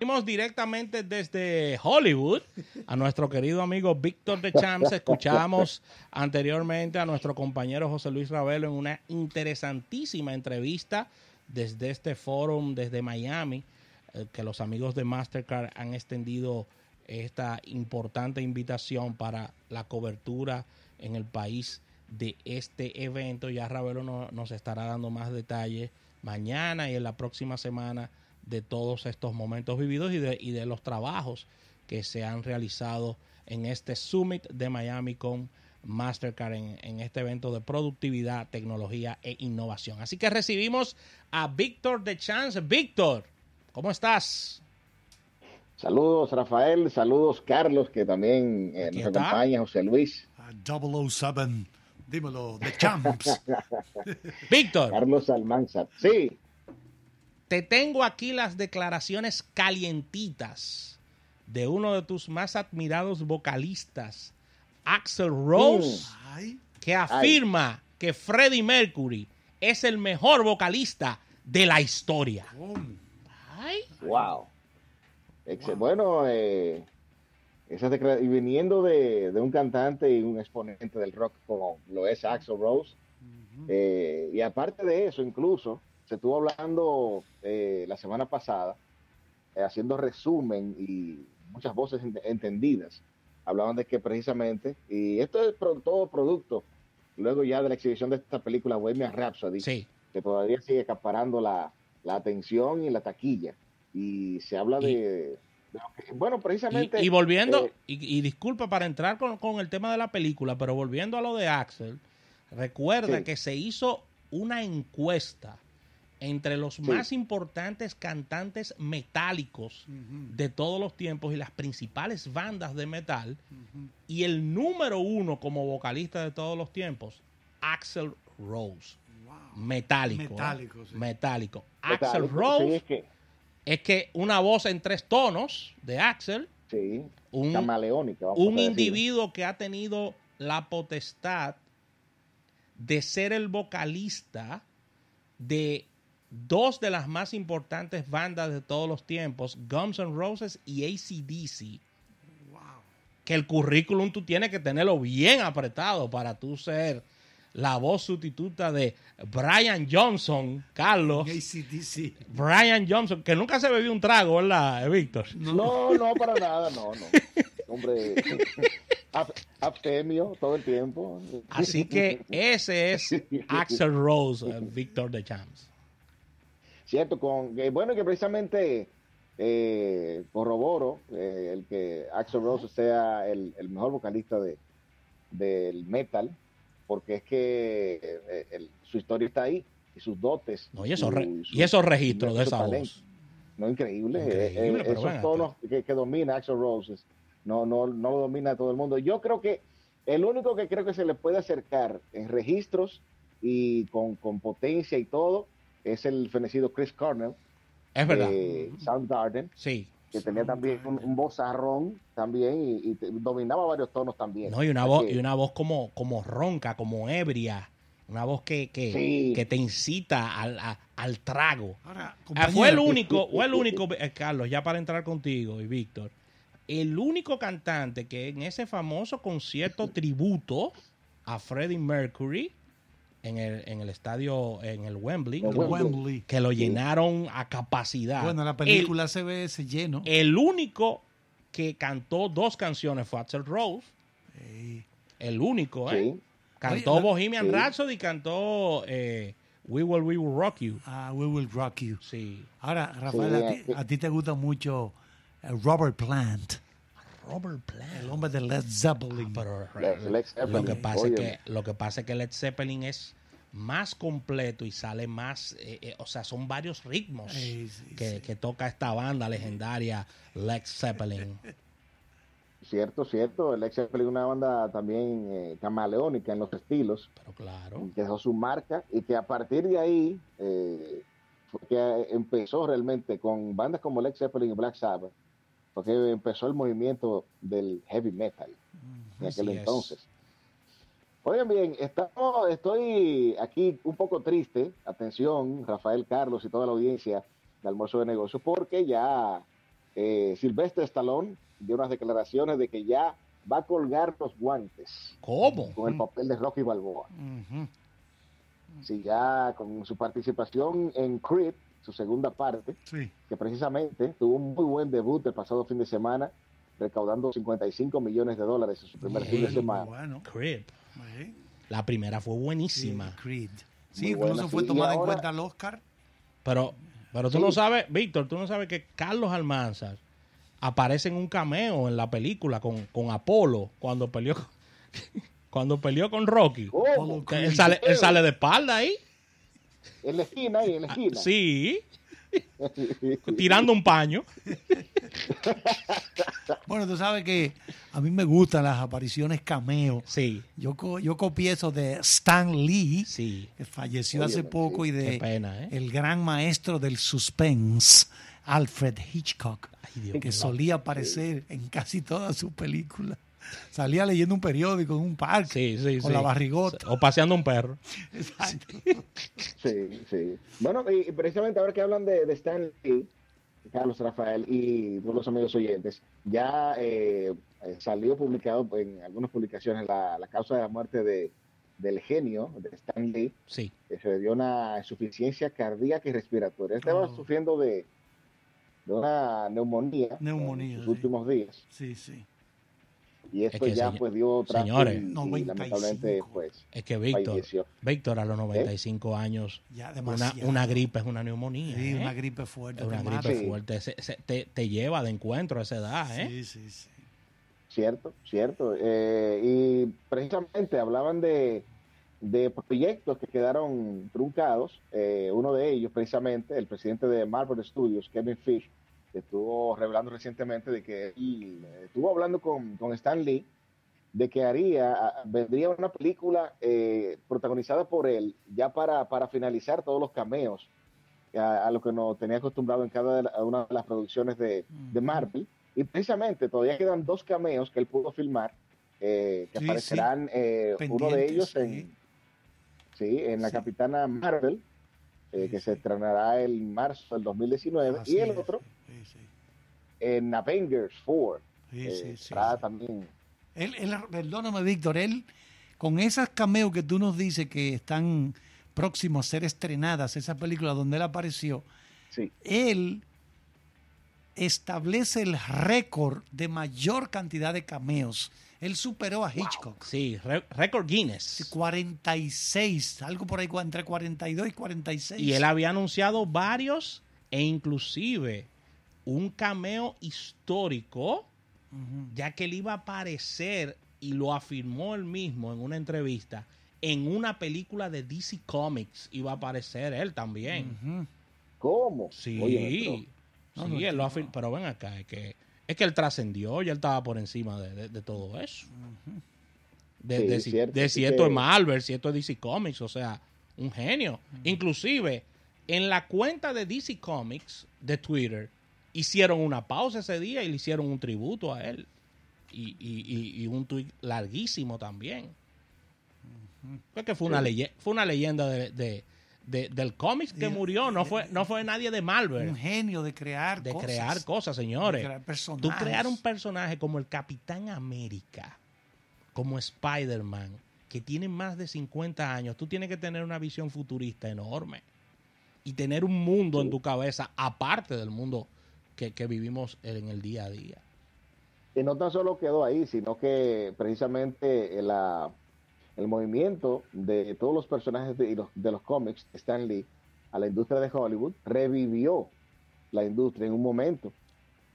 Venimos directamente desde Hollywood a nuestro querido amigo Víctor de Champs. Escuchamos anteriormente a nuestro compañero José Luis Ravelo en una interesantísima entrevista desde este foro desde Miami, eh, que los amigos de Mastercard han extendido esta importante invitación para la cobertura en el país de este evento. Ya Ravelo no- nos estará dando más detalles mañana y en la próxima semana de todos estos momentos vividos y de, y de los trabajos que se han realizado en este Summit de Miami con Mastercard en, en este evento de productividad, tecnología e innovación. Así que recibimos a Víctor de Chance. Víctor, ¿cómo estás? Saludos Rafael, saludos Carlos, que también eh, nos está. acompaña, José Luis. Ah, 007, dímelo, The Champs. Víctor, Carlos Almanzar. Sí, te tengo aquí las declaraciones calientitas de uno de tus más admirados vocalistas, Axel Rose. Ay, que afirma que Freddie Mercury es el mejor vocalista de la historia. Ay, wow. Bueno, eh, esas y viniendo de, de un cantante y un exponente del rock como lo es Axel Rose, eh, y aparte de eso, incluso se estuvo hablando eh, la semana pasada, eh, haciendo resumen y muchas voces ent- entendidas, hablaban de que precisamente, y esto es pro- todo producto, luego ya de la exhibición de esta película Bohemian Rhapsody, sí, que todavía sigue acaparando la, la atención y la taquilla. Y se habla Y- de, de que- bueno, y, precisamente... y volviendo, eh, y, y disculpa para entrar con, con el tema de la película, pero volviendo a lo de Axel, recuerda Sí. que se hizo una encuesta entre los más importantes cantantes metálicos de todos los tiempos y las principales bandas de metal, y el número uno como vocalista de todos los tiempos, Axel Rose. Wow. Metálico. ¿eh? Metálico, sí. Metálico. metálico, Axel sí, Rose es que, es que una voz en tres tonos de Axel, sí, un, camaleónica. vamos un individuo que ha tenido la potestad de ser el vocalista de dos de las más importantes bandas de todos los tiempos, Guns N' Roses y ACDC, Wow. que el currículum tú tienes que tenerlo bien apretado para tú ser la voz sustituta de Brian Johnson, Carlos. ACDC. Brian Johnson, que nunca se bebió un trago, ¿verdad, Víctor? No, no, para nada, no, no. Hombre, ab- abstemio todo el tiempo. Así que ese es Axel Rose, eh, Víctor de Champs. Cierto, con que bueno que precisamente eh, corroboro eh, el que Axel Rose sea el, el mejor vocalista de del metal, porque es que eh, el- su historia está ahí y sus dotes. No, y esos, re- su- su- y esos registros de esa talento. voz. No, increíble. Increíble, eh, eh, esos tonos que, que domina Axel Rose no, no, no lo domina todo el mundo. Yo creo que el único que creo que se le puede acercar en registros y con, con potencia y todo es el fenecido Chris Cornell, Es verdad. de Soundgarden, Sí. que tenía también un, un vozarrón también y, dominaba varios tonos también. No, y una voz, y una voz como, como ronca, como ebria. Una voz que, que, Sí. que te incita al, a- al trago. Ahora, Ah, fue el único, fue el único, eh, Carlos, ya para entrar contigo y Víctor, el único cantante que en ese famoso concierto tributo a Freddie Mercury en el, en el estadio, en el Wembley, que lo- Wembley. que lo llenaron a capacidad. Bueno, la película se ve ese lleno. El, único que cantó dos canciones fue Axel Rose, el único, ¿eh? Sí, Cantó Oye, la- Bohemian sí. Rhapsody y cantó eh, We Will, We Will Rock You. Ah, we will rock you. Sí. Ahora, Rafael, Sí, a, ti, a ti te gusta mucho eh, Robert Plant, Robert Plant. el hombre de Led Zeppelin. Pero Led- Led lo que pasa es que lo que pasa es que Led Zeppelin es más completo y sale más, eh, eh, o sea, son varios ritmos sí, que, sí. que toca esta banda legendaria Led Zeppelin. cierto, cierto. El Ex Zeppelin es una banda también eh, camaleónica en los estilos. Pero claro, que dejó su marca y que a partir de ahí eh, fue que empezó realmente con bandas como Led Zeppelin y Black Sabbath, porque empezó el movimiento del heavy metal en Así aquel es. entonces. Oigan bien, estamos, estoy aquí un poco triste, atención, Rafael Carlos y toda la audiencia de Almuerzo de Negocios, porque ya eh, Sylvester Stallone dio unas declaraciones de que ya va a colgar los guantes ¿Cómo? con el papel de Rocky Balboa. Ujú. Sí, ya con su participación en Creed, su segunda parte, Sí. que precisamente tuvo un muy buen debut el pasado fin de semana, recaudando 55 millones de dólares en su primer fin de semana. Bueno, Creed. sí, La primera fue sí, buenísima. Creed. Sí, incluso buena, fue sí. Tomada en cuenta al Oscar. Pero, pero tú Sí. no sabes, Víctor, tú no sabes que Carlos Almanzar aparece en un cameo en la película con, con Apolo cuando peleó con, cuando peleó con Rocky. Él sale, él sale de espalda ahí. En la esquina y en la esquina. Sí, tirando un paño. Bueno, tú sabes que a mí me gustan las apariciones cameo. Sí, Yo, co- yo copié eso de Stan Lee, sí. que falleció Oye, hace sí. poco, y Qué de pena, ¿eh? el gran maestro del suspense, Alfred Hitchcock, Ay, Dios que mío. solía aparecer en casi todas sus películas. Salía leyendo un periódico en un parque Sí, sí, con sí. la barrigota. O paseando un perro. Exacto. Sí, sí. Bueno, y y precisamente ahora que hablan de, de Stan Lee, Carlos Rafael y todos los amigos oyentes, ya eh, eh, salió publicado en algunas publicaciones la, la causa de la muerte de, del genio de Stan Lee, Sí. que se a una insuficiencia cardíaca y respiratoria. Estaba Oh. sufriendo de, de una neumonía, Neumonía, en sus sí. últimos días. Sí, sí. Y esto que, ya pues dio traste señores. y- y, 95. lamentablemente pues Es que Víctor, falleció. Víctor a los ¿Eh? 95 años, Ya una, una gripe es una neumonía. Sí, ¿eh? una gripe fuerte. Es una gripe. Sí. fuerte. Se- se- te, te lleva de encuentro a esa edad, ¿eh? Sí, sí, sí. Cierto, cierto. Eh, y precisamente hablaban de, de proyectos que quedaron truncados. Eh, uno de ellos, precisamente, el presidente de Marvel Studios, Kevin Fish, que estuvo revelando recientemente de que él eh, estuvo hablando con, con Stan Lee de que haría, vendría una película eh, protagonizada por él, ya para, para finalizar todos los cameos a, a lo que nos tenía acostumbrado en cada de la- una de las producciones de, de Marvel. Y precisamente todavía quedan dos cameos que él pudo filmar, eh, que Sí, aparecerán eh, uno de ellos sí. en, sí, en la Sí. Capitana Marvel, eh, Sí, que sí. se estrenará en marzo del 2019, Así y el es. Otro Sí, sí. en Avengers 4. Sí, eh, sí, también. Él, él- perdóname, Víctor, él, con esas cameos que tú nos dices que están próximos a ser estrenadas, esa película donde él apareció, Sí, él establece el récord de mayor cantidad de cameos. Él superó a Hitchcock. Sí, récord Guinness. 46, algo por ahí entre 42 y 46. Y él había anunciado varios e inclusive un cameo histórico, ya que él iba a aparecer y lo afirmó él mismo en una entrevista. En una película de DC Comics iba a aparecer él también. ¿Cómo? Sí, Oye, sí, No, no, él lo afirmó. Pero ven acá, es que, es que él trascendió, ya él estaba por encima de, de- de todo eso. De, Sí, de si, cierto, de así si esto que- es Marvel, si esto es DC Comics, o sea, un genio. Inclusive, en la cuenta de DC Comics de Twitter, hicieron una pausa ese día y le hicieron un tributo a él. Y, y- y- un tweet larguísimo también. Fue que fue, una, leye- fue una leyenda de, de- de- del cómics que murió, no fue, no fue nadie de Un Marvel. genio de crear De cosas. crear cosas, señores. De crear Tú crear un personaje como el Capitán América, como Spider-Man, que tiene más de 50 años, tú tienes que tener una visión futurista enorme y tener un mundo en tu cabeza aparte del mundo que, que vivimos en el día a día. Y no tan solo quedó ahí, sino que precisamente el, la- el movimiento de todos los personajes de, y los, de los cómics de Stan Lee a la industria de Hollywood revivió la industria en un momento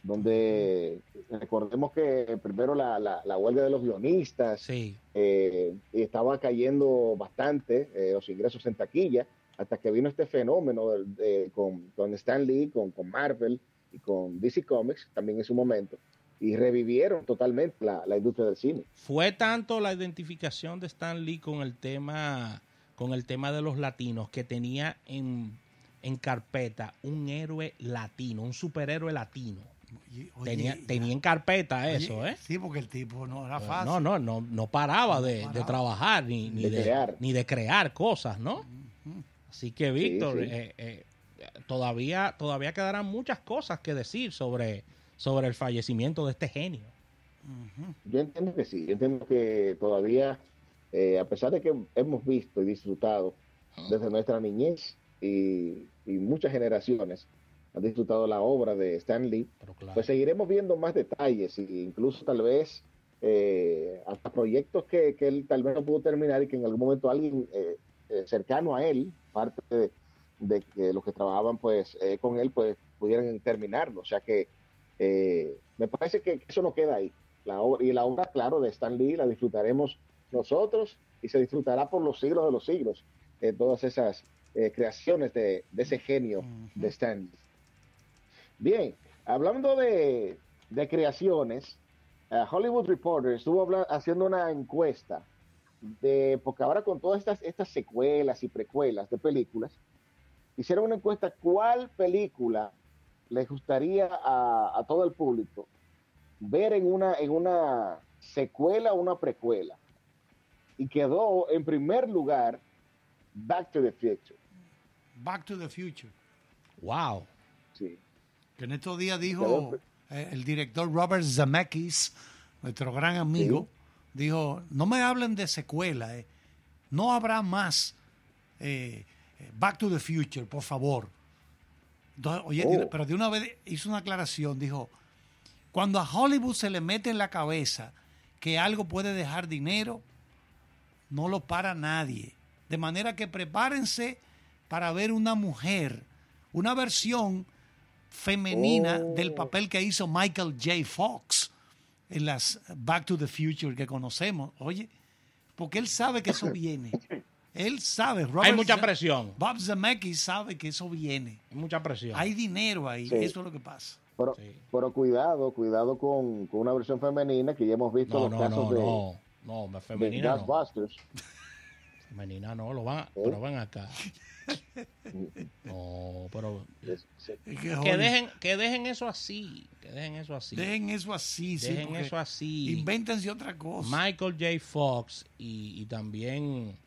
donde recordemos que primero la, la- la huelga de los guionistas Sí, eh, estaba cayendo bastante eh, los ingresos en taquilla hasta que vino este fenómeno de- con, con Stan Lee, con, con Marvel y con DC Comics también en su momento y revivieron totalmente la, la industria del cine. fue tanto la identificación de Stan Lee con el tema con el tema de los latinos que tenía en, en carpeta un héroe latino, un superhéroe latino. Oye, oye, tenía, ya- tenía en carpeta oye, eso, ¿eh? Sí, porque el tipo no era fácil. No, no, no, no paraba de, No de paraba. trabajar ni, ni De de, crear. ni de crear cosas, ¿no? Así que, Víctor, sí. eh, eh, todavía, todavía quedarán muchas cosas que decir sobre, sobre el fallecimiento de este genio. Yo entiendo que sí, yo entiendo que todavía, eh, a pesar de que hemos visto y disfrutado desde nuestra niñez y, y muchas generaciones han disfrutado la obra de Stan Lee, Pero claro. pues seguiremos viendo más detalles e incluso tal vez eh, hasta proyectos que, que él tal vez no pudo terminar y que en algún momento alguien eh, eh, cercano a él, parte de, de que los que trabajaban pues eh, con él, pues pudieran terminarlo. O sea que eh, me parece que eso no queda ahí. La obra, y la obra, claro, de Stan Lee la disfrutaremos nosotros y se disfrutará por los siglos de los siglos. eh, todas esas eh, creaciones de, de ese genio de Stan Lee. Bien, hablando de, de creaciones, eh, Hollywood Reporter estuvo haciendo una encuesta de, porque ahora con todas estas, estas secuelas y precuelas de películas, hicieron una encuesta cuál película les gustaría a, a todo el público ver en una, en una secuela o una precuela. Y quedó en primer lugar Back to the Future. Back to the Future. Wow. Sí. Que en estos días dijo eh, el director Robert Zemeckis, nuestro gran amigo, dijo, no me hablen de secuela, eh. no habrá más eh, Back to the Future, por favor. Entonces, oye, Oh. pero de una vez hizo una aclaración, dijo, cuando a Hollywood se le mete en la cabeza que algo puede dejar dinero, no lo para nadie. De manera que prepárense para ver una mujer, una versión femenina Oh. del papel que hizo Michael J. Fox en las Back to the Future que conocemos. Oye, porque él sabe que eso viene. Él sabe. Hay Robert mucha Ze- presión. Bob Zemeckis sabe que eso viene. Hay mucha presión. Hay dinero ahí. Sí. Eso es lo que pasa. Pero, Sí. pero cuidado, cuidado con, con una versión femenina que ya hemos visto no, los no, casos no, de, no. No, de femenina no. Femenina no, lo van, ¿Eh? pero ven acá. No, pero que, dejen, que dejen eso así, que dejen eso así. dejen eso así. sí, Dejen eso así. Invéntense otra cosa. Michael J. Fox y, y también,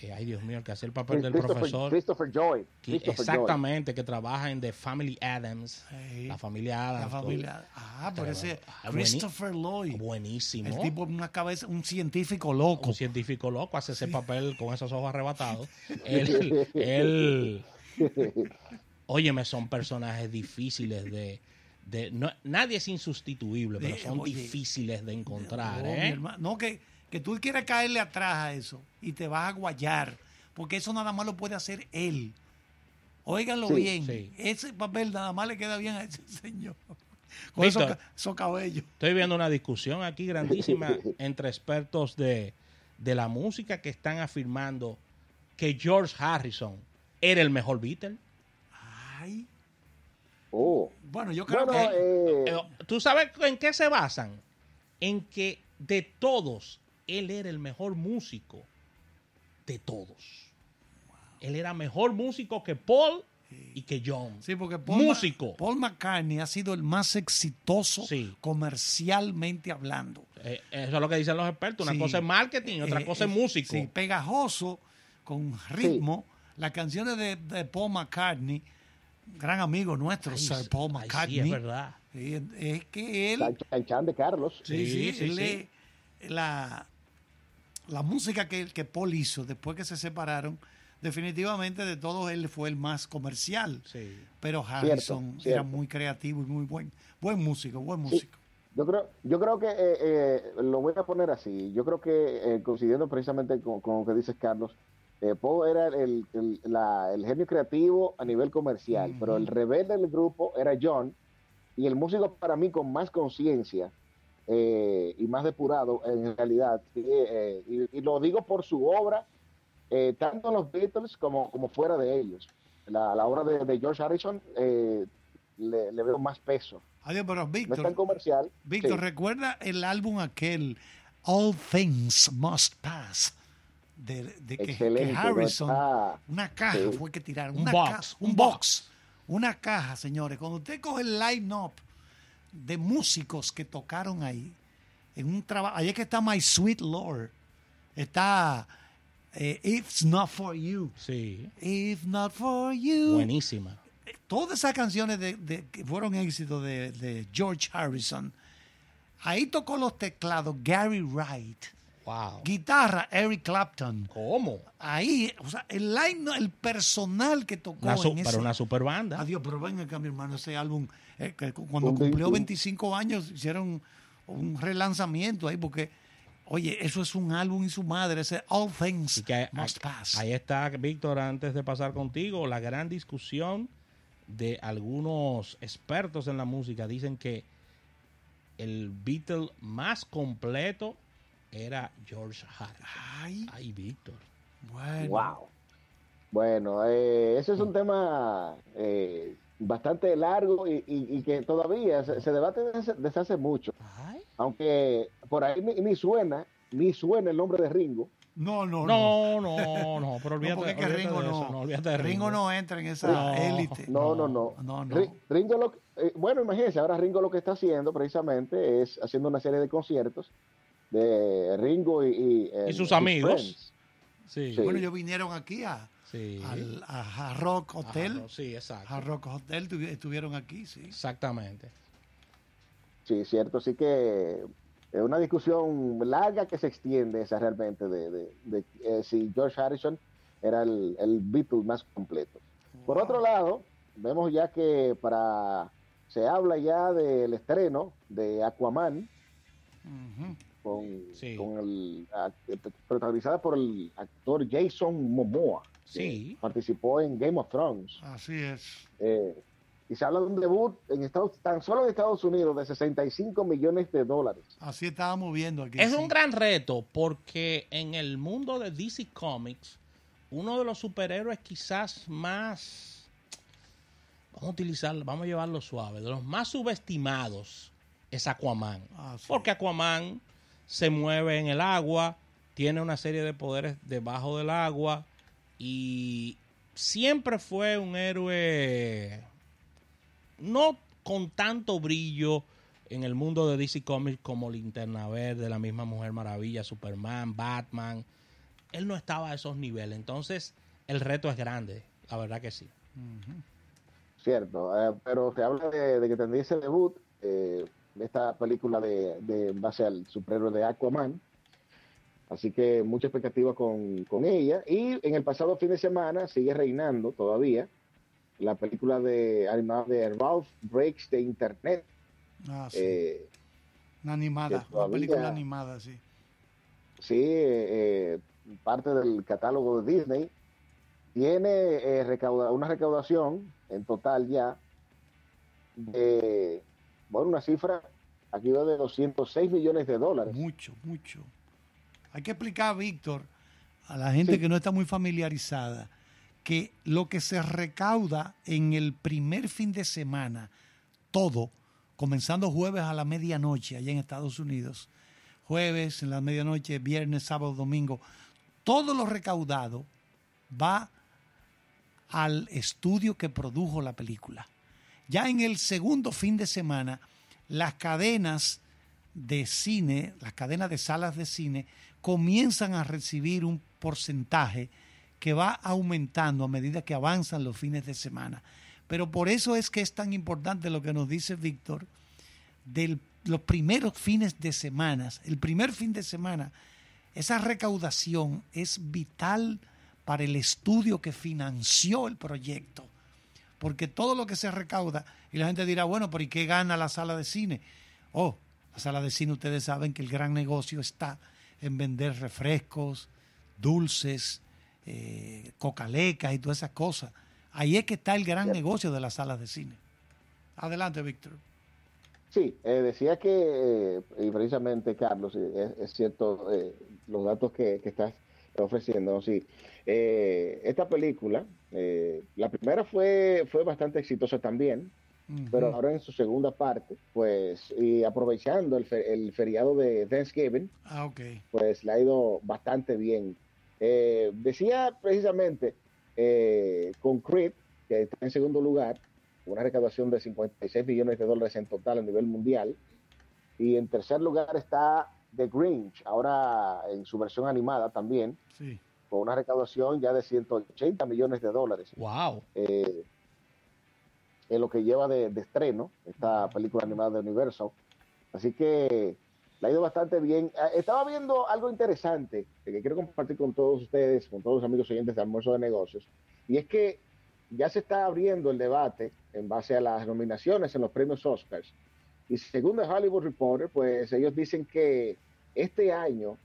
eh, ay Dios mío, el que hace el papel del Christopher, profesor. Christopher Joy. que- Christopher Joy. exactamente, que trabaja en The Family Adams. Sí. La familia Adams. La familia. Ah, pero ese Ah, Christopher Lloyd. Buenísimo. El tipo una cabeza, un científico loco. un científico loco hace ese papel con esos ojos arrebatados. él, él, óyeme, son personajes difíciles de, de no- nadie es insustituible, pero son oye, difíciles de encontrar, No, mi ¿eh? hermano, no, que, que tú quieres caerle atrás a eso y te vas a guayar, porque eso nada más lo puede hacer él. Óiganlo Sí, bien, sí. ese papel nada más le queda bien a ese señor. Con esos, Víctor. esos cabellos. Estoy viendo una discusión aquí grandísima entre expertos de, de la música que están afirmando que George Harrison era el mejor Beatle. Ay, Oh. bueno, yo creo Bueno, que eh, Eh, ¿Tú sabes en qué se basan? En que de todos, él era el mejor músico de todos. Él era mejor músico que Paul y que John. sí, porque Paul, Ma- músico. Paul McCartney ha sido el más exitoso Sí. comercialmente hablando. Eh, eso es lo que dicen los expertos. Una Sí. cosa es marketing y otra Eh, cosa es eh, músico. Sí, pegajoso, con ritmo. Las canciones de, de Paul McCartney, gran amigo nuestro, Ay, Sir Paul ay, sí, McCartney. es verdad. Es que él, Chan Chan de Carlos. sí, sí, Sí, sí, él sí. es- la, la música que, que Paul hizo después que se separaron, definitivamente de todos él fue el más comercial. Sí. Pero Harrison era cierto. muy creativo y muy buen, buen músico, buen músico. Yo creo, yo creo que eh, eh, lo voy a poner así. Yo creo que, eh, coincidiendo precisamente con, con lo que dices, Carlos, eh, Paul era el, el- la- el genio creativo a nivel comercial, pero el rebelde del grupo era John, y el músico para mí con más conciencia eh, y más depurado en realidad. eh, y, y lo digo por su obra, eh, tanto en los Beatles como, como fuera de ellos. La, la obra de, de George Harrison eh, le, le veo más peso. Adiós, pero No es Víctor, tan comercial. Víctor, sí. ¿recuerda el álbum aquel All Things Must Pass? De, de que, ¿no? Harrison, una caja sí. fue que tiraron. Un Una box, un un box. box. Una caja, señores. Cuando usted coge el line-up de músicos que tocaron ahí, en un trabajo, ahí es que está My Sweet Lord, está eh, It's Not For You. Sí. If Not For You. Buenísima. todas esas canciones de, de- que fueron éxitos de, de George Harrison, ahí tocó los teclados Gary Wright, Wow. guitarra Eric Clapton. ¿Cómo? Ahí, o sea, el line, el personal que tocó Una su- en ese, para una super banda. Adiós, pero ven acá, mi hermano, ese álbum, eh, que cuando cumplió 25. 25 años, hicieron un relanzamiento ahí, porque, oye, eso es un álbum y su madre, ese All Things que Must Pass. Ahí está, Víctor, antes de pasar contigo, la gran discusión de algunos expertos en la música. Dicen que el Beatle más completo era George Harrison. Ay, Ay, Víctor. bueno. Wow. Bueno, eh, ese es un tema eh, bastante largo y, y- y que todavía se, se debate desde, hace mucho. Ay. Aunque por ahí ni, ni suena, ni suena el nombre de Ringo. No, no, no. No, no, no, pero No, olvídate, porque es que olvídate Ringo de no, eso, no, olvídate de Ringo. Ringo. no entra en esa No. élite. No, no, no. No, no. Ri- Ringo lo, eh, bueno, imagínense, ahora Ringo lo que está haciendo precisamente es haciendo una serie de conciertos de Ringo y, y, eh, Y sus amigos. Sí. Bueno, ellos vinieron aquí a, sí. al a Hard Rock Hotel. Ajá, sí, exacto. Hard Rock Hotel tuvi- estuvieron aquí, sí. Exactamente. Sí, cierto, sí que es una discusión larga que se extiende esa realmente de, de- de, eh, si George Harrison era el, el Beatle más completo. Por otro lado, vemos ya que para se habla ya del estreno de Aquaman con, Sí. con el a- protagonizada por el actor Jason Momoa. Sí. Participó en Game of Thrones. Así es. Eh, y se habla de un debut en Estados, tan solo en Estados Unidos de 65 millones de dólares. Así estábamos viendo aquí. Es sí. un gran reto porque en el mundo de DC Comics, uno de los superhéroes quizás más, vamos a utilizarlo, vamos a llevarlo suave, de los más subestimados es Aquaman. Ah, sí. Porque Aquaman se mueve en el agua, tiene una serie de poderes debajo del agua y siempre fue un héroe no con tanto brillo en el mundo de DC Comics como Linterna Verde, la misma Mujer Maravilla, Superman, Batman. Él no estaba a esos niveles. Entonces, el reto es grande. La verdad que sí. Cierto, eh, pero se habla de, que tendría ese debut, eh, esta película de, de en base al superhéroe de Aquaman. Así que mucha expectativa con, con ella. Y en el pasado fin de semana sigue reinando todavía la película de animada de Ralph Breaks the Internet. Ah, sí. Eh, una animada, que una todavía- película animada, sí. sí, eh, eh, parte del catálogo de Disney. Tiene eh, recauda- una recaudación en total ya de, bueno, una cifra aquí va de 206 millones de dólares. Mucho, mucho. Hay que explicar, Víctor, a la gente Sí. que no está muy familiarizada, que lo que se recauda en el primer fin de semana, todo, comenzando jueves a la medianoche allá en Estados Unidos, jueves en la medianoche, viernes, sábado, domingo, todo lo recaudado va al estudio que produjo la película. Ya en el segundo fin de semana, las cadenas de cine, las cadenas de salas de cine, comienzan a recibir un porcentaje que va aumentando a medida que avanzan los fines de semana. Pero por eso es que es tan importante lo que nos dice Víctor de los primeros fines de semana. El primer fin de semana, esa recaudación es vital para el estudio que financió el proyecto. Porque todo lo que se recauda, y la gente dirá, bueno, pero ¿y qué gana la sala de cine? Oh, la sala de cine, ustedes saben que el gran negocio está en vender refrescos, dulces, eh, cocalecas y todas esas cosas. Ahí es que está el gran negocio de las salas de cine. Adelante, Víctor. Sí, eh, decía que, eh, y precisamente Carlos, eh, es, es cierto eh, los datos que, que estás ofreciendo, sí. Eh, esta película, eh, la primera fue, fue bastante exitosa también, pero Ujú. ahora en su segunda parte, pues, y aprovechando el, fe- el feriado de Thanksgiving, Ah, pues le ha ido bastante bien. Eh, decía precisamente eh, con Creed, que está en segundo lugar, una recaudación de 56 millones de dólares en total a nivel mundial. Y en tercer lugar está The Grinch, ahora en su versión animada también, Sí. con una recaudación ya de 180 millones de dólares. Wow. Eh, en lo que lleva de, estreno, esta película animada de Universal. Así que la ha ido bastante bien. Ah, estaba viendo algo interesante que quiero compartir con todos ustedes, con todos los amigos oyentes de Almuerzo de Negocios, y es que ya se está abriendo el debate en base a las nominaciones en los premios Oscars. Y según el Hollywood Reporter, pues ellos dicen que este año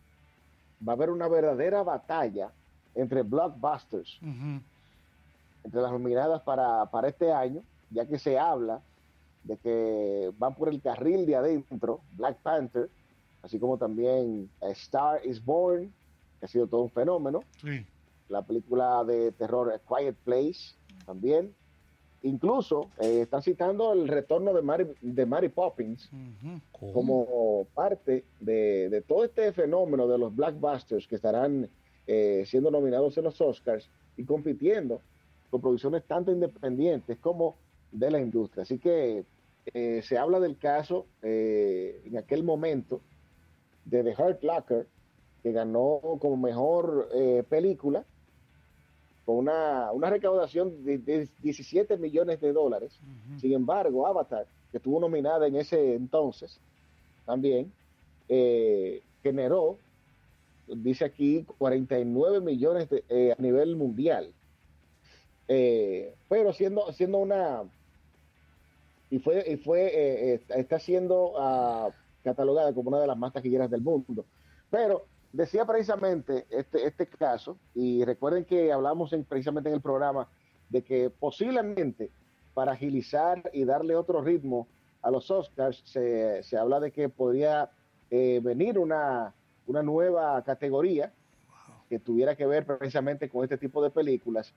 va a haber una verdadera batalla entre blockbusters, entre las nominadas para, para este año, ya que se habla de que van por el carril de adentro, Black Panther, así como también Star is Born, que ha sido todo un fenómeno. La película de terror Quiet Place también. Incluso eh, están citando el retorno de Mary, de Mary Poppins como parte de, todo este fenómeno de los blockbusters que estarán eh, siendo nominados en los Oscars y compitiendo con producciones tanto independientes como de la industria. Así que eh, se habla del caso en aquel momento de The Hurt Locker, que ganó como mejor película con una, recaudación de, 17 millones de dólares. Sin embargo, Avatar, que estuvo nominada en ese entonces, también eh, generó, dice aquí, 49 millones eh, a nivel mundial. Eh, pero siendo, siendo una... Y fue, y fue está siendo ah, catalogada como una de las más taquilleras del mundo. Pero decía precisamente este, este caso, y recuerden que hablamos precisamente en el programa de que posiblemente para agilizar y darle otro ritmo a los Oscars, se, se habla de que podría eh, venir una, una nueva categoría que tuviera que ver precisamente con este tipo de películas,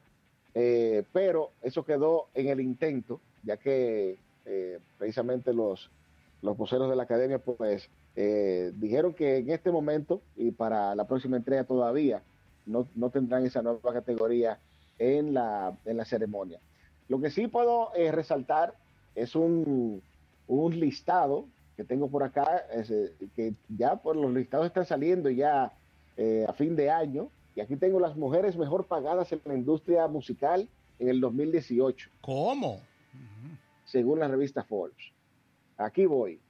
eh, pero eso quedó en el intento, ya que eh, precisamente los, los voceros de la academia pues eh, dijeron que en este momento y para la próxima entrega todavía no, tendrán esa nueva categoría en la, en la ceremonia. Lo que sí puedo eh, resaltar es un, un, listado que tengo por acá, que ya por los listados están saliendo ya a fin de año, y aquí tengo las mujeres mejor pagadas en la industria musical en el 2018. ¿Cómo? Según la revista Forbes. Aquí voy.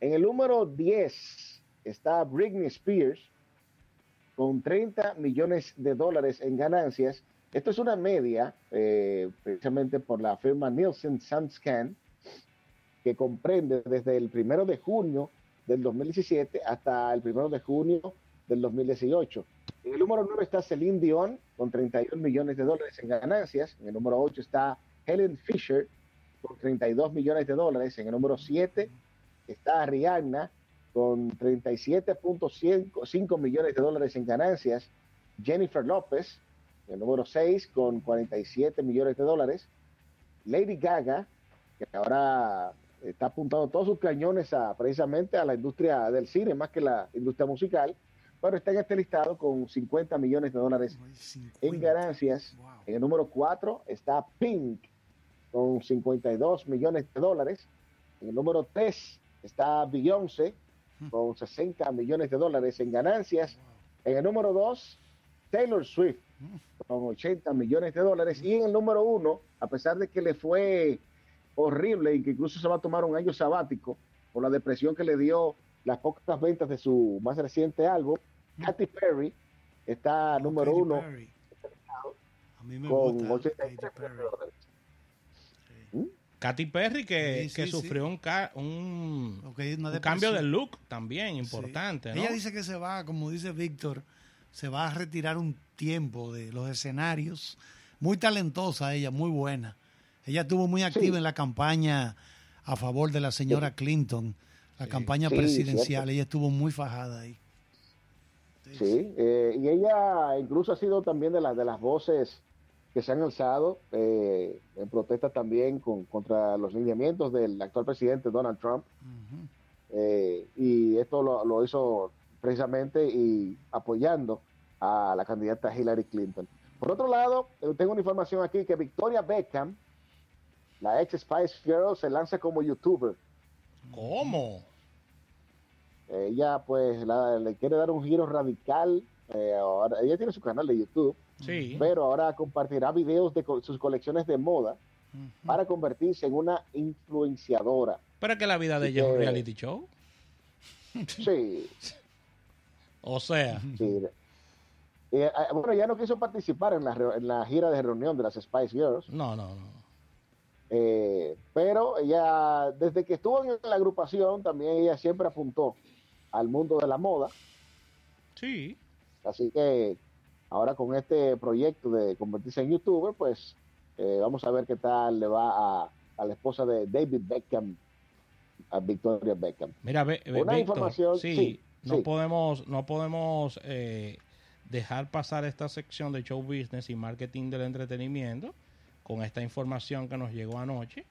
En el número 10 está Britney Spears con 30 millones de dólares en ganancias. Esto es una media, eh, precisamente por la firma Nielsen SunScan, que comprende desde el primero de junio del 2017 hasta el primero de junio del 2018. En el número 9 está Celine Dion con 31 millones de dólares en ganancias. En el número 8 está Helen Fisher con 32 millones de dólares. En el número 7 está Rihanna con 37.5 millones de dólares en ganancias, Jennifer López, el número 6, con 47 millones de dólares, Lady Gaga, que ahora está apuntando todos sus cañones a, precisamente a la industria del cine, más que la industria musical, pero está en este listado con 50 millones de dólares en ganancias. En el número 4 está Pink, con 52 millones de dólares. En el número 3 está Beyoncé con 60 millones de dólares en ganancias. En el número 2, Taylor Swift con 80 millones de dólares. Y en el número 1, a pesar de que le fue horrible y que incluso se va a tomar un año sabático por la depresión que le dio las pocas ventas de su más reciente álbum, Katy Perry está número 1 con 83 millones de dólares. Katy Perry que, sufrió un, cambio de look también importante. Ella dice que se va, como dice Víctor, se va a retirar un tiempo de los escenarios. Muy talentosa ella, muy buena. Ella estuvo muy activa en la campaña a favor de la señora Clinton, la campaña presidencial. Ella estuvo muy fajada ahí. Sí, eh, y ella incluso ha sido también de, las de las voces que se han alzado eh, en protesta también con, contra los lineamientos del actual presidente Donald Trump. Eh, y esto lo, hizo precisamente y apoyando a la candidata Hillary Clinton. Por otro lado, eh, tengo una información aquí que Victoria Beckham, la ex Spice Girl, se lanza como youtuber. ¿Cómo? Ella pues le quiere dar un giro radical. ella tiene su canal de YouTube Sí. Pero ahora compartirá videos de sus colecciones de moda para convertirse en una influenciadora. Pero que la vida de ella es un reality show. Sí. o sea. Sí. Eh, bueno, ya no quiso participar en la, en la gira de reunión de las Spice Girls. No, no, no. Eh, pero ella, desde que estuvo en la agrupación, también ella siempre apuntó al mundo de la moda. Sí. Así que ahora con este proyecto de convertirse en youtuber, pues eh, vamos a ver qué tal le va a, la esposa de David Beckham, a Victoria Beckham. Mira, Una información. Sí, no podemos, no podemos eh, dejar pasar esta sección de show business y marketing del entretenimiento con esta información que nos llegó anoche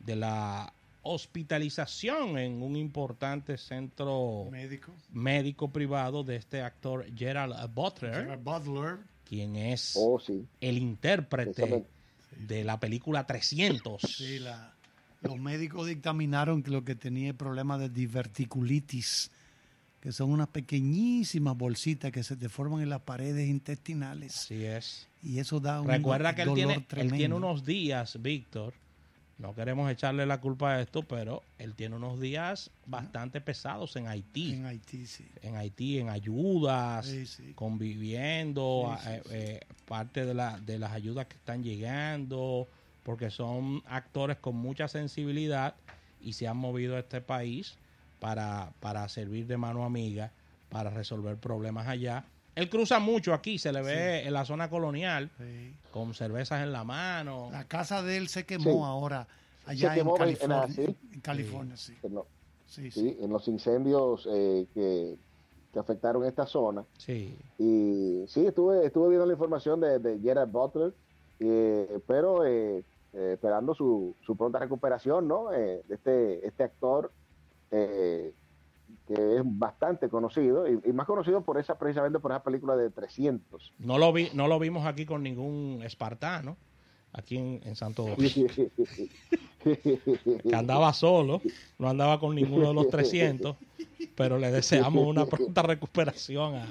de la hospitalización en un importante centro médico, médico privado de este actor Gerald Butler, Butler. quien es oh, el intérprete de la película 300. Sí, los médicos dictaminaron que lo que tenía el problema de diverticulitis, que son unas pequeñísimas bolsitas que se deforman en las paredes intestinales. Así es. Y eso da un Recuerda que él tiene, él tiene unos días, Víctor, no queremos echarle la culpa a esto, pero él tiene unos días bastante pesados en Haití. En Haití, sí. En Haití, en ayudas, conviviendo, eh, eh, parte de, la, de las ayudas que están llegando, porque son actores con mucha sensibilidad y se han movido a este país para, para servir de mano amiga, para resolver problemas allá. Él cruza mucho aquí, se le ve en la zona colonial, con cervezas en la mano. La casa de él se quemó ahora, allá en, California, en, California. sí. Sí, en los incendios eh, que, afectaron esta zona. Sí. Y sí, estuve, estuve viendo la información de, de Gerard Butler, eh, pero eh, esperando su, su pronta recuperación, ¿no? de este, este actor que es bastante conocido y, más conocido por esa precisamente por esa película de 300. No lo vi, no lo vimos aquí con ningún espartano, aquí en, Santo Domingo. que andaba solo, no andaba con ninguno de los 300, pero le deseamos una pronta recuperación a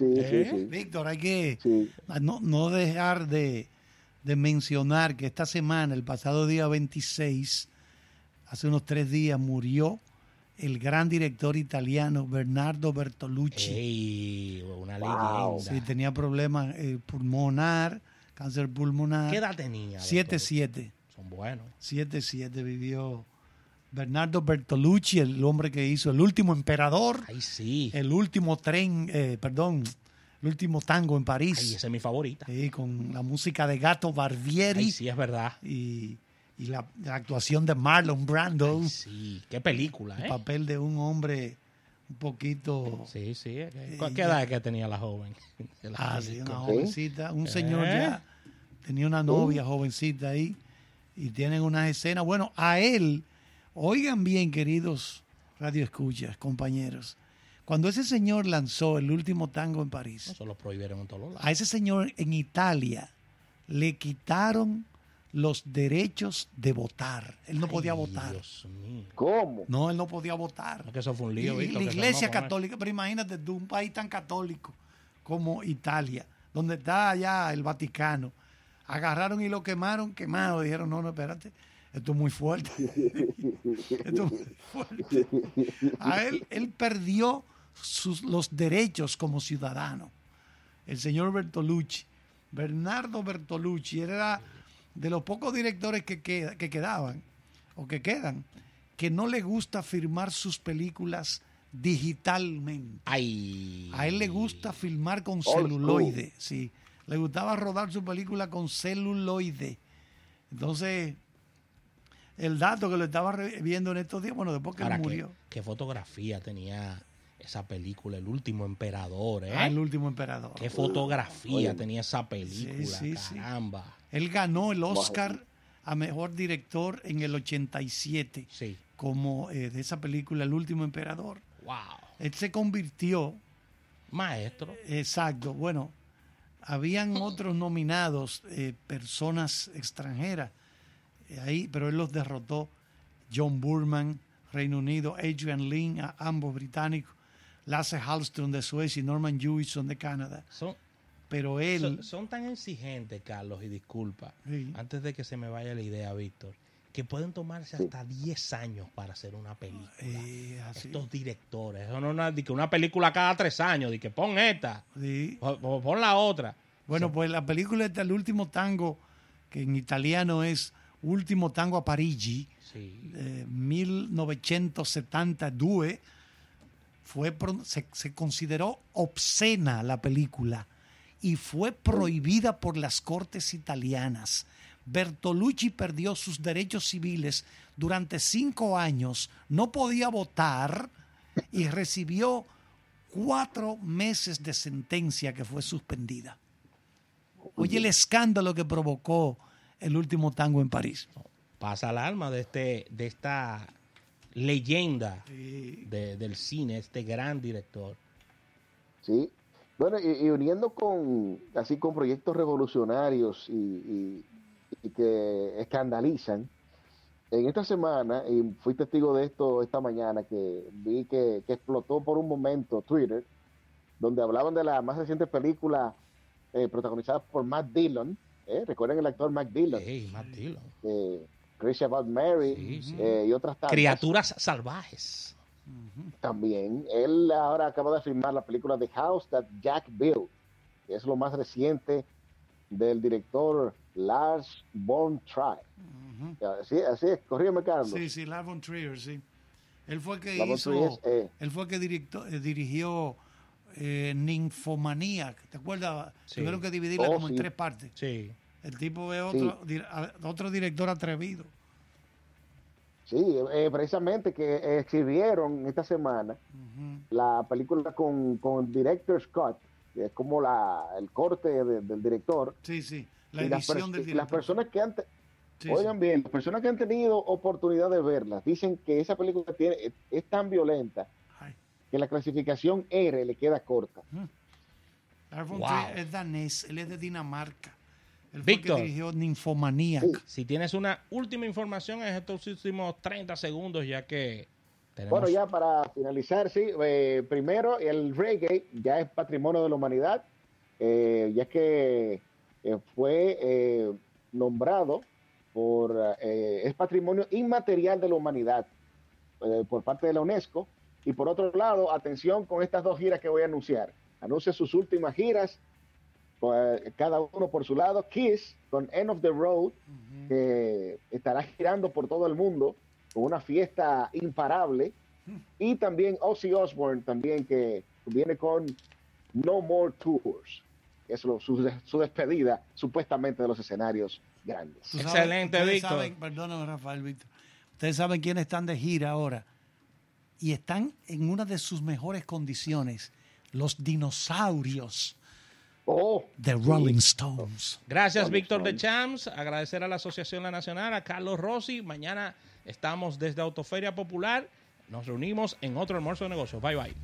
¿Eh? Víctor, hay que no, no dejar de, de mencionar que esta semana, el pasado día 26, hace unos tres días, murió el gran director italiano Bernardo Bertolucci. una leyenda. Sí, tenía problemas eh, pulmonar, cáncer pulmonar. ¿Qué edad tenía? 7-7. Son buenos. 7-7 vivió Bernardo Bertolucci, el hombre que hizo El último emperador. Ay, sí. El último tren, eh, perdón, el último tango en París. Ay, esa es mi favorita. Sí, con la música de Gato Barbieri. Ay, sí, es verdad. Y y la, actuación de Marlon Brando. sí, qué película, ¿eh? El papel de un hombre un poquito. Sí, sí. ¿Qué edad que tenía la joven? ah, sí, una jovencita. Un señor ¿Eh? ya tenía una novia uh. jovencita ahí y tienen unas escenas. Bueno, a él, oigan bien, queridos radioescuchas, compañeros. Cuando ese señor lanzó el último tango en París, Eso lo prohibieron en todos lados. A ese señor en Italia le quitaron los derechos de votar. Él no podía votar. Dios mío. ¿Cómo? No, él no podía votar. que eso fue un lío. Y, la iglesia católica, pero imagínate de un país tan católico como Italia, donde está allá el Vaticano, agarraron y lo quemaron, quemado. Dijeron, no, no, espérate, esto es muy fuerte. esto es muy fuerte. A él, él perdió sus, los derechos como ciudadano. El señor Bertolucci, Bernardo Bertolucci, era de los pocos directores que, que quedaban o que quedan, que no le gusta firmar sus películas digitalmente. Ay. A él le gusta filmar con celuloide, sí. Le gustaba rodar su película con celuloide. Entonces, el dato que lo estaba viendo en estos días, bueno, después que él murió. ¿qué, fotografía tenía esa película, El último emperador, ¿eh? Ah, El último emperador. Qué fotografía tenía esa película, caramba. Él ganó el Oscar a mejor director en el 87. Sí. Como eh, de esa película, El último emperador. Wow. Él se convirtió. Maestro. Exacto. Bueno, habían otros nominados, eh, personas extranjeras, eh, ahí, pero él los derrotó. John Burman, Reino Unido, Adrian Lin, ambos británicos, Lasse Hallström de Suecia y Norman Jewison de Canadá. Son, pero él... Son, son tan exigentes, Carlos, y disculpa, Sí. antes de que se me vaya la idea, Víctor, que pueden tomarse hasta 10 años para hacer una película. Eh, así. Estos directores, eso no es una, de que una película cada tres años, de que pon esta, Sí. o- o pon la otra. Bueno, pues la película esta, El último tango, que en italiano es Último tango a Parigi, Sí. eh, 1972, fue, se consideró obscena la película y fue prohibida por las cortes italianas. Bertolucci perdió sus derechos civiles durante cinco años, no podía votar y recibió cuatro meses de sentencia que fue suspendida. Oye el escándalo que provocó el último tango en París. Pasa el alma de, este, de esta leyenda de- del cine, este gran director. Sí. Bueno, y, y uniendo con así con proyectos revolucionarios y, y- y que escandalizan, en esta semana, y fui testigo de esto esta mañana, que vi que, que explotó por un momento Twitter, donde hablaban de la más reciente película eh, protagonizada por Matt Dillon. ¿eh? Recuerden el actor Matt Dillon, Hey, Matt Dillon. eh, Crazy About Mary Sí, sí. eh, y otras tantas. Criaturas salvajes. También, él ahora acaba de filmar la película The House That Jack Built, que es lo más reciente del director Lars von Trier. Así, así es, corrígeme, Carlos. Sí, sí, Lars von Trier, sí. Él fue el que hizo, eh, él fue el que directó- eh, dirigió eh, Ninfomanía, ¿te acuerdas? Sí. Tuvieron que dividirla Oh, como en tres partes. Sí. El tipo es otro, dir- a- otro director atrevido. Sí, eh, precisamente que exhibieron esta semana la película con, con Director Scott, que es como la, el corte de- del director. Sí, sí, la y las, edición pers- del y las director. personas que han, te- Sí, Oigan bien, las personas que han tenido oportunidad de verlas dicen que esa película tiene, es, es tan violenta. Ay. que la clasificación R le queda corta. Wow. Es danés, él es de Dinamarca. Él fue el Víctor. que dirigió Ninfomanía. Sí. Si tienes una última información en estos últimos 30 segundos, ya que tenemos... Bueno, ya para finalizar, sí, eh, primero el reggae ya es patrimonio de la humanidad, eh, ya que eh, fue eh, nombrado por, eh, es patrimonio inmaterial de la humanidad eh, por parte de la UNESCO. Y por otro lado, atención con estas dos giras que voy a anunciar. Anuncia sus últimas giras, cada uno por su lado. Kiss con End of the Road, que estará girando por todo el mundo con una fiesta imparable. Y también Ozzy Osbourne, también que viene con No More Tours. Es lo- su, su despedida supuestamente de los escenarios grandes. Excelente, Víctor. perdóname, Rafael, Víctor. Ustedes saben quiénes están de gira ahora y están en una de sus mejores condiciones. Los dinosaurios Oh, de Rolling Stones. Gracias, Rolling Víctor de. Champs. Agradecer a la Asociación La Nacional, a Carlos Rossi. Mañana estamos desde Autoferia Popular. Nos reunimos en otro almuerzo de negocios. Bye, bye.